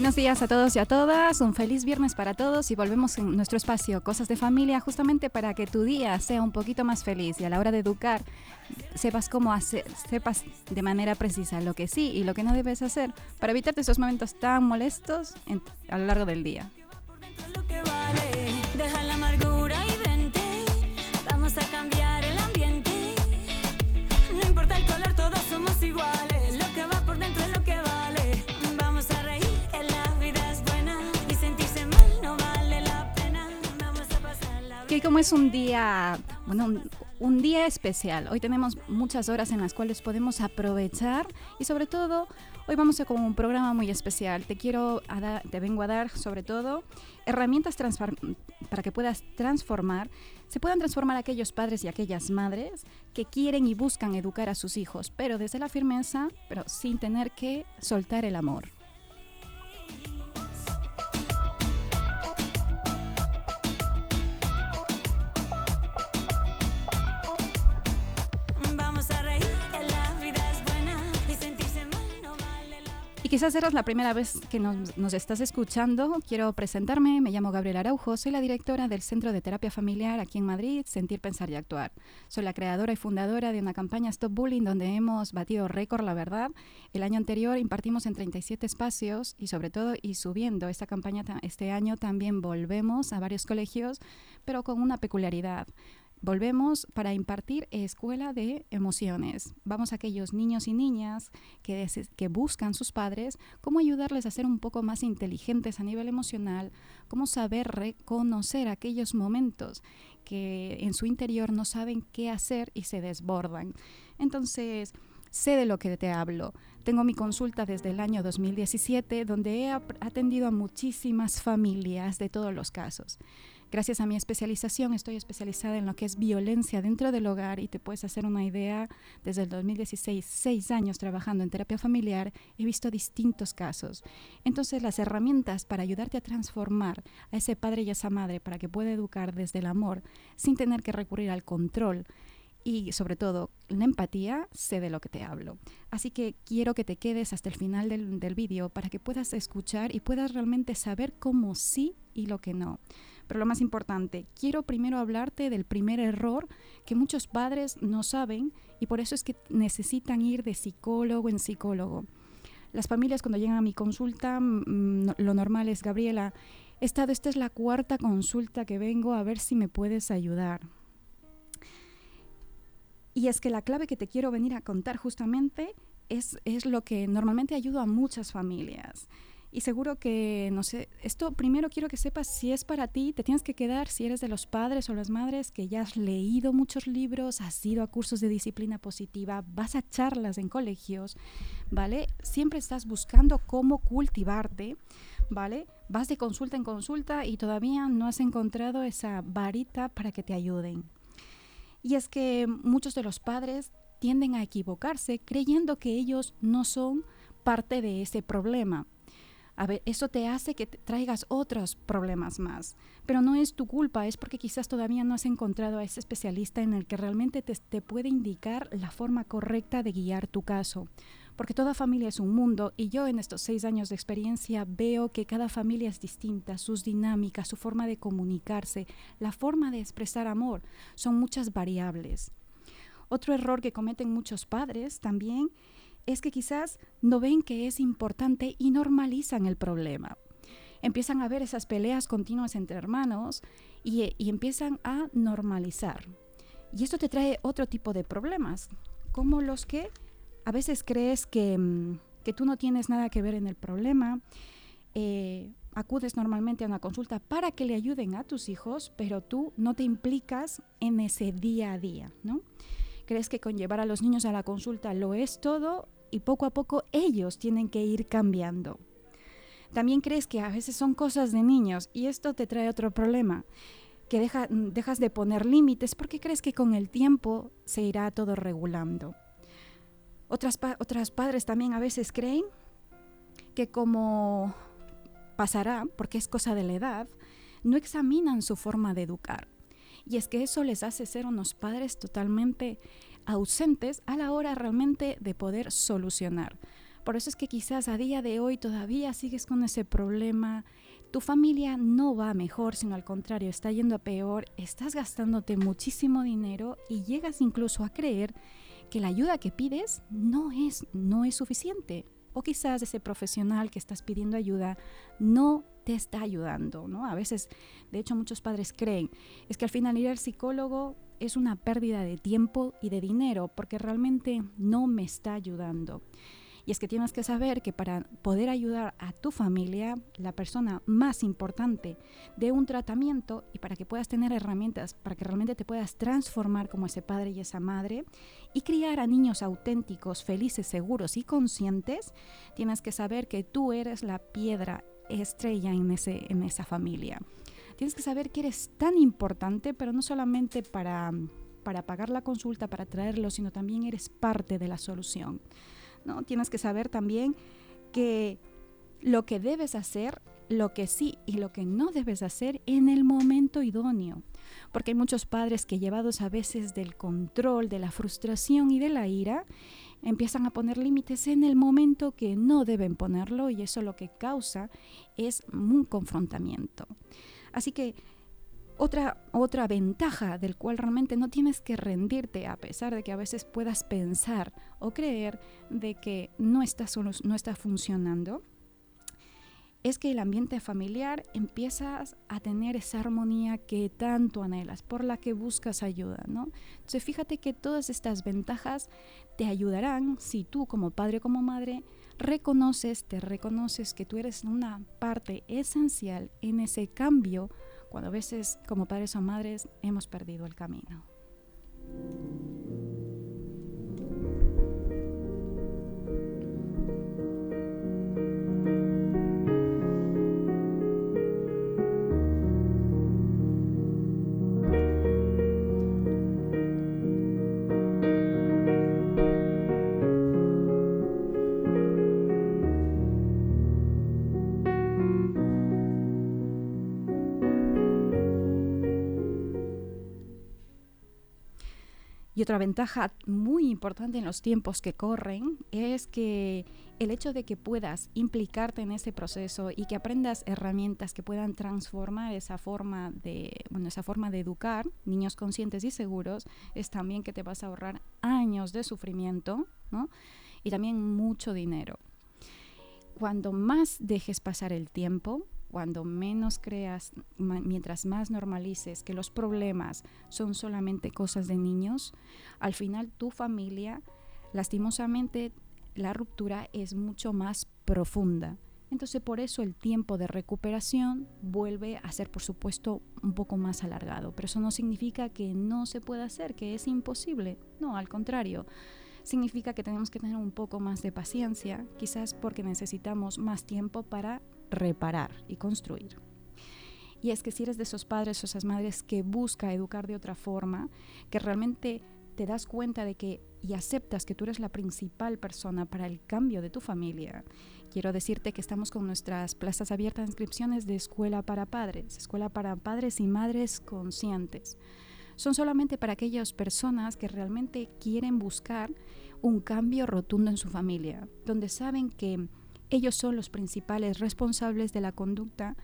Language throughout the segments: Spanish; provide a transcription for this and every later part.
Buenos días a todos y a todas, un feliz viernes para todos y volvemos en nuestro espacio Cosas de Familia justamente para que tu día sea un poquito más feliz y a la hora de educar sepas cómo hacer, sepas de manera precisa lo que sí y lo que no debes hacer para evitarte esos momentos tan molestos a lo largo del día. Es un día, bueno, un, día especial, hoy tenemos muchas horas en las cuales podemos aprovechar y sobre todo hoy vamos a con un programa muy especial. Te quiero, a te vengo a dar sobre todo herramientas para que puedas transformar, se puedan transformar aquellos padres y aquellas madres que quieren y buscan educar a sus hijos, pero desde la firmeza, pero sin tener que soltar el amor. Quizás eras la primera vez que nos, nos estás escuchando. Quiero presentarme, me llamo Gabriela Araujo, soy la directora del Centro de Terapia Familiar aquí en Madrid, Sentir, Pensar y Actuar. Soy la creadora y fundadora de una campaña Stop Bullying donde hemos batido récord, la verdad. El año anterior impartimos en 37 espacios y sobre todo y subiendo esta campaña este año también volvemos a varios colegios, pero con una peculiaridad. Volvemos para impartir escuela de emociones. Vamos a aquellos niños y niñas que, que buscan sus padres, cómo ayudarles a ser un poco más inteligentes a nivel emocional, cómo saber reconocer aquellos momentos que en su interior no saben qué hacer y se desbordan. Entonces, sé de lo que te hablo. Tengo mi consulta desde el año 2017, donde he atendido a muchísimas familias de todos los casos. Gracias a mi especialización, estoy especializada en lo que es violencia dentro del hogar y te puedes hacer una idea, desde el 2016, seis años trabajando en terapia familiar, he visto distintos casos. Entonces, las herramientas para ayudarte a transformar a ese padre y a esa madre para que pueda educar desde el amor sin tener que recurrir al control y sobre todo la empatía, sé de lo que te hablo. Así que quiero que te quedes hasta el final del, del vídeo para que puedas escuchar y puedas realmente saber cómo sí y lo que no. Pero lo más importante, quiero primero hablarte del primer error que muchos padres no saben y por eso es que necesitan ir de psicólogo en psicólogo. Las familias cuando llegan a mi consulta, mm, lo normal es, Gabriela, esta es la cuarta consulta que vengo a ver si me puedes ayudar. Y es que la clave que te quiero venir a contar justamente es, es lo que normalmente ayuda a muchas familias. Y seguro que, no sé, esto primero quiero que sepas si es para ti, te tienes que quedar si eres de los padres o las madres que ya has leído muchos libros, has ido a cursos de disciplina positiva, vas a charlas en colegios, ¿vale? Siempre estás buscando cómo cultivarte, ¿vale? Vas de consulta en consulta y todavía no has encontrado esa varita para que te ayuden. Y es que muchos de los padres tienden a equivocarse creyendo que ellos no son parte de ese problema. A ver, eso te hace que traigas otros problemas más. Pero no es tu culpa, es porque quizás todavía no has encontrado a ese especialista en el que realmente te, te puede indicar la forma correcta de guiar tu caso. Porque toda familia es un mundo y yo en estos seis años de experiencia veo que cada familia es distinta, sus dinámicas, su forma de comunicarse, la forma de expresar amor, son muchas variables. Otro error que cometen muchos padres también es que quizás no ven que es importante y normalizan el problema. Empiezan a ver esas peleas continuas entre hermanos y, y empiezan a normalizar. Y esto te trae otro tipo de problemas, como los que a veces crees que, mm, que tú no tienes nada que ver en el problema. Eh, acudes normalmente a una consulta para que le ayuden a tus hijos, pero tú no te implicas en ese día a día, ¿no? Crees que con llevar a los niños a la consulta lo es todo y poco a poco ellos tienen que ir cambiando. También crees que a veces son cosas de niños y esto te trae otro problema, que dejas de poner límites porque crees que con el tiempo se irá todo regulando. Otras, otras padres también a veces creen que como pasará, porque es cosa de la edad, no examinan su forma de educar. Y es que eso les hace ser unos padres totalmente ausentes a la hora realmente de poder solucionar. Por eso es que quizás a día de hoy todavía sigues con ese problema. Tu familia no va mejor, sino al contrario, está yendo a peor, estás gastándote muchísimo dinero y llegas incluso a creer que la ayuda que pides no es, no es suficiente o quizás ese profesional que estás pidiendo ayuda no te está ayudando, ¿no? A veces, de hecho, muchos padres creen, es que al final ir al psicólogo es una pérdida de tiempo y de dinero porque realmente no me está ayudando. Y es que tienes que saber que para poder ayudar a tu familia, la persona más importante de un tratamiento y para que puedas tener herramientas, para que realmente te puedas transformar como ese padre y esa madre y criar a niños auténticos, felices, seguros y conscientes, tienes que saber que tú eres la piedra estrella en, ese, en esa familia. Tienes que saber que eres tan importante, pero no solamente para, para pagar la consulta, para traerlo, sino también eres parte de la solución. ¿no? Tienes que saber también que lo que debes hacer, lo que sí y lo que no debes hacer en el momento idóneo. Porque hay muchos padres que llevados a veces del control, de la frustración y de la ira, empiezan a poner límites en el momento que no deben ponerlo y eso lo que causa es un confrontamiento. Así que otra, otra ventaja del cual realmente no tienes que rendirte a pesar de que a veces puedas pensar o creer de que no está, no está funcionando, es que el ambiente familiar empiezas a tener esa armonía que tanto anhelas, por la que buscas ayuda, ¿no? Entonces fíjate que todas estas ventajas te ayudarán si tú como padre o como madre reconoces, te reconoces que tú eres una parte esencial en ese cambio cuando a veces como padres o madres hemos perdido el camino. Y otra ventaja muy importante en los tiempos que corren es que el hecho de que puedas implicarte en ese proceso y que aprendas herramientas que puedan transformar esa forma de, bueno, esa forma de educar niños conscientes y seguros es también que te vas a ahorrar años de sufrimiento y también mucho dinero. Cuando más dejes pasar el tiempo, cuando menos creas, mientras más normalices que los problemas son solamente cosas de niños, al final tu familia, lastimosamente, la ruptura es mucho más profunda. Entonces por eso el tiempo de recuperación vuelve a ser, por supuesto, un poco más alargado. Pero eso no significa que no se pueda hacer, que es imposible. No, al contrario. Significa que tenemos que tener un poco más de paciencia, quizás porque necesitamos más tiempo para reparar y construir. Y es que si eres de esos padres o esas madres que busca educar de otra forma, que realmente te das cuenta de que y aceptas que tú eres la principal persona para el cambio de tu familia, quiero decirte que estamos con nuestras plazas abiertas de inscripciones de escuela para padres, escuela para padres y madres conscientes. Son solamente para aquellas personas que realmente quieren buscar un cambio rotundo en su familia, donde saben que ellos son los principales responsables de la conducta,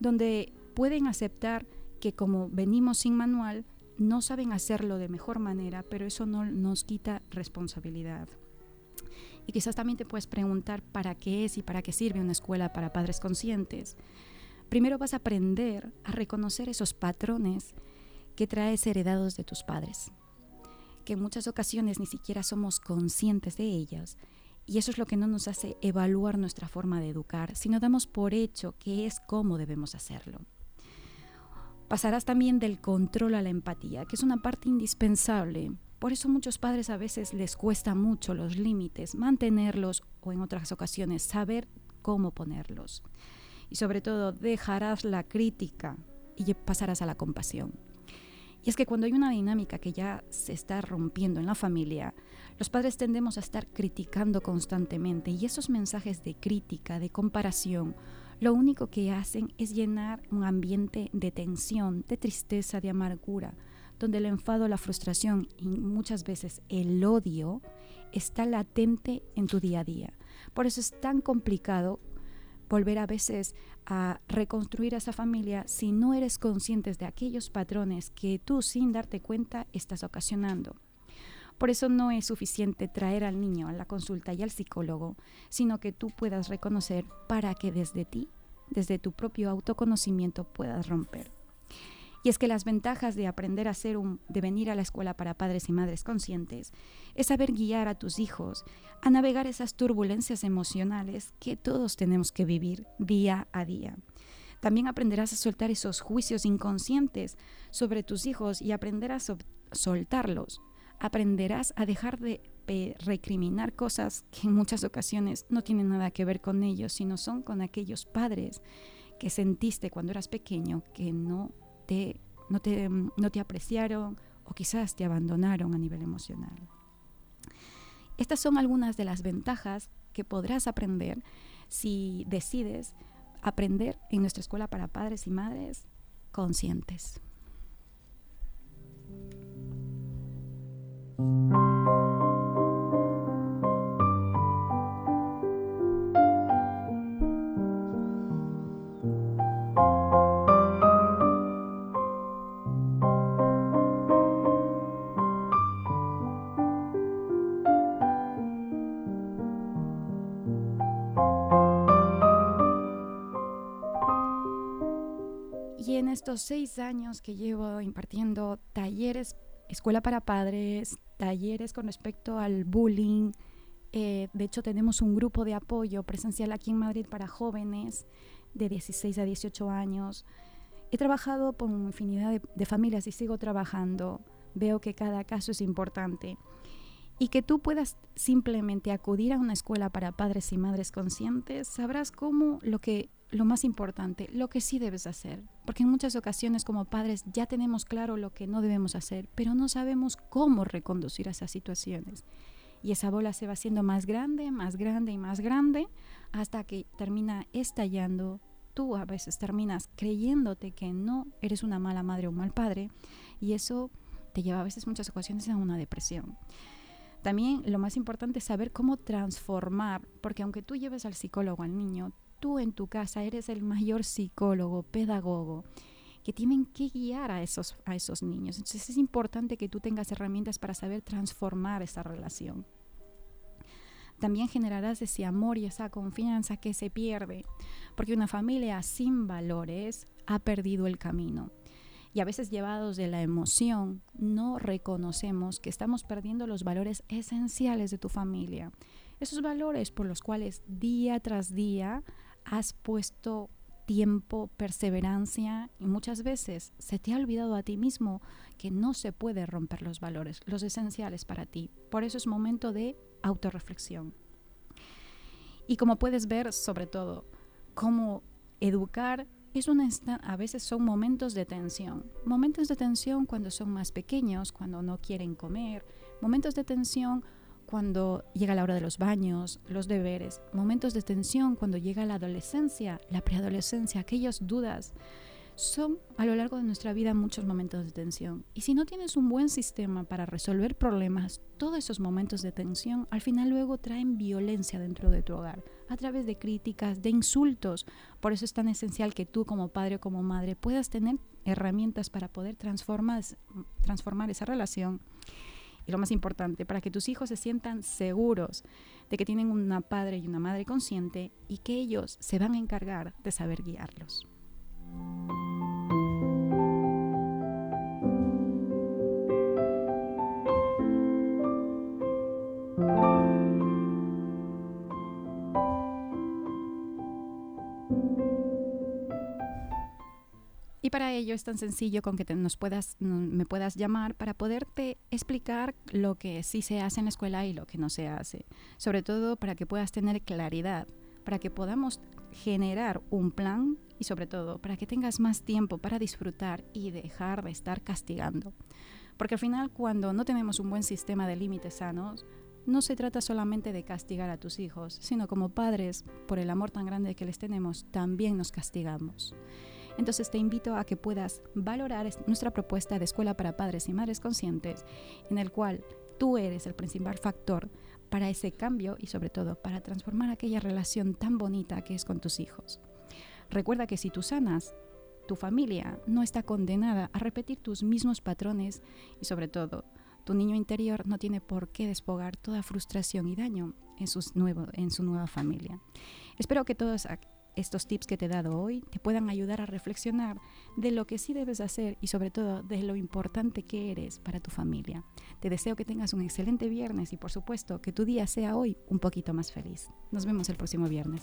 donde pueden aceptar que como venimos sin manual, no saben hacerlo de mejor manera, pero eso no nos quita responsabilidad. Y quizás también te puedes preguntar para qué es y para qué sirve una escuela para padres conscientes. Primero vas a aprender a reconocer esos patrones que traes heredados de tus padres. que en muchas ocasiones ni siquiera somos conscientes de ellas. Y eso es lo que no nos hace evaluar nuestra forma de educar, sino damos por hecho que es cómo debemos hacerlo. Pasarás también del control a la empatía, que es una parte indispensable. Por eso muchos padres a veces les cuesta mucho los límites, mantenerlos o en otras ocasiones saber cómo ponerlos. Y sobre todo dejarás la crítica y pasarás a la compasión. Y es que cuando hay una dinámica que ya se está rompiendo en la familia, los padres tendemos a estar criticando constantemente y esos mensajes de crítica, de comparación, lo único que hacen es llenar un ambiente de tensión, de tristeza, de amargura, donde el enfado, la frustración y muchas veces el odio está latente en tu día a día. Por eso es tan complicado volver a veces a reconstruir a esa familia si no eres consciente de aquellos patrones que tú sin darte cuenta estás ocasionando. Por eso no es suficiente traer al niño a la consulta y al psicólogo, sino que tú puedas reconocer para que desde ti, desde tu propio autoconocimiento puedas romper. Y es que las ventajas de aprender a ser un, de venir a la escuela para padres y madres conscientes es saber guiar a tus hijos a navegar esas turbulencias emocionales que todos tenemos que vivir día a día. También aprenderás a soltar esos juicios inconscientes sobre tus hijos y aprenderás a soltarlos aprenderás a dejar de recriminar cosas que en muchas ocasiones no tienen nada que ver con ellos, sino son con aquellos padres que sentiste cuando eras pequeño que no no te, no te apreciaron o quizás te abandonaron a nivel emocional. Estas son algunas de las ventajas que podrás aprender si decides aprender en nuestra escuela para padres y madres conscientes. En estos seis años que llevo impartiendo talleres escuela para padres, talleres con respecto al bullying. Eh, de hecho, tenemos un grupo de apoyo presencial aquí en Madrid para jóvenes de 16 a 18 años. He trabajado con infinidad de, familias y sigo trabajando. Veo que cada caso es importante. Y que tú puedas simplemente acudir a una escuela para padres y madres conscientes, sabrás cómo lo que lo más importante, lo que sí debes hacer. Porque en muchas ocasiones como padres ya tenemos claro lo que no debemos hacer, pero no sabemos cómo reconducir esas situaciones. Y esa bola se va haciendo más grande, más grande y más grande hasta que termina estallando. Tú a veces terminas creyéndote que no eres una mala madre o un mal padre y eso te lleva a veces muchas ocasiones a una depresión. También lo más importante es saber cómo transformar, porque aunque tú lleves al psicólogo al niño, tú en tu casa eres el mayor psicólogo, pedagogo, que tienen que guiar a esos, a esos niños. Entonces es importante que tú tengas herramientas para saber transformar esa relación. También generarás ese amor y esa confianza que se pierde, porque una familia sin valores ha perdido el camino. Y a veces llevados de la emoción, no reconocemos que estamos perdiendo los valores esenciales de tu familia. Esos valores por los cuales día tras día has puesto tiempo, perseverancia y muchas veces se te ha olvidado a ti mismo que no se puede romper los valores, los esenciales para ti. Por eso es momento de autorreflexión. Y como puedes ver, sobre todo, cómo educar es una a veces son momentos de tensión. Momentos de tensión cuando son más pequeños, cuando no quieren comer, momentos de tensión cuando llega la hora de los baños, los deberes, momentos de tensión cuando llega la adolescencia, la preadolescencia, aquellas dudas. Son a lo largo de nuestra vida muchos momentos de tensión. Y si no tienes un buen sistema para resolver problemas, todos esos momentos de tensión al final luego traen violencia dentro de tu hogar, a través de críticas, de insultos. Por eso es tan esencial que tú como padre o como madre puedas tener herramientas para poder transformar, transformar esa relación y lo más importante, para que tus hijos se sientan seguros de que tienen una padre y una madre consciente y que ellos se van a encargar de saber guiarlos. Y para ello es tan sencillo con que nos puedas, me puedas llamar para poderte explicar lo que sí se hace en la escuela y lo que no se hace. Sobre todo para que puedas tener claridad, para que podamos generar un plan y sobre todo para que tengas más tiempo para disfrutar y dejar de estar castigando. Porque al final cuando no tenemos un buen sistema de límites sanos, no se trata solamente de castigar a tus hijos, sino como padres, por el amor tan grande que les tenemos, también nos castigamos. Entonces te invito a que puedas valorar nuestra propuesta de escuela para padres y madres conscientes, en el cual tú eres el principal factor para ese cambio y sobre todo para transformar aquella relación tan bonita que es con tus hijos. Recuerda que si tú sanas, tu familia no está condenada a repetir tus mismos patrones y sobre todo, tu niño interior no tiene por qué despogar toda frustración y daño en, en su nueva familia. Espero que todos estos tips que te he dado hoy te puedan ayudar a reflexionar de lo que sí debes hacer y sobre todo de lo importante que eres para tu familia. Te deseo que tengas un excelente viernes y por supuesto que tu día sea hoy un poquito más feliz. Nos vemos el próximo viernes.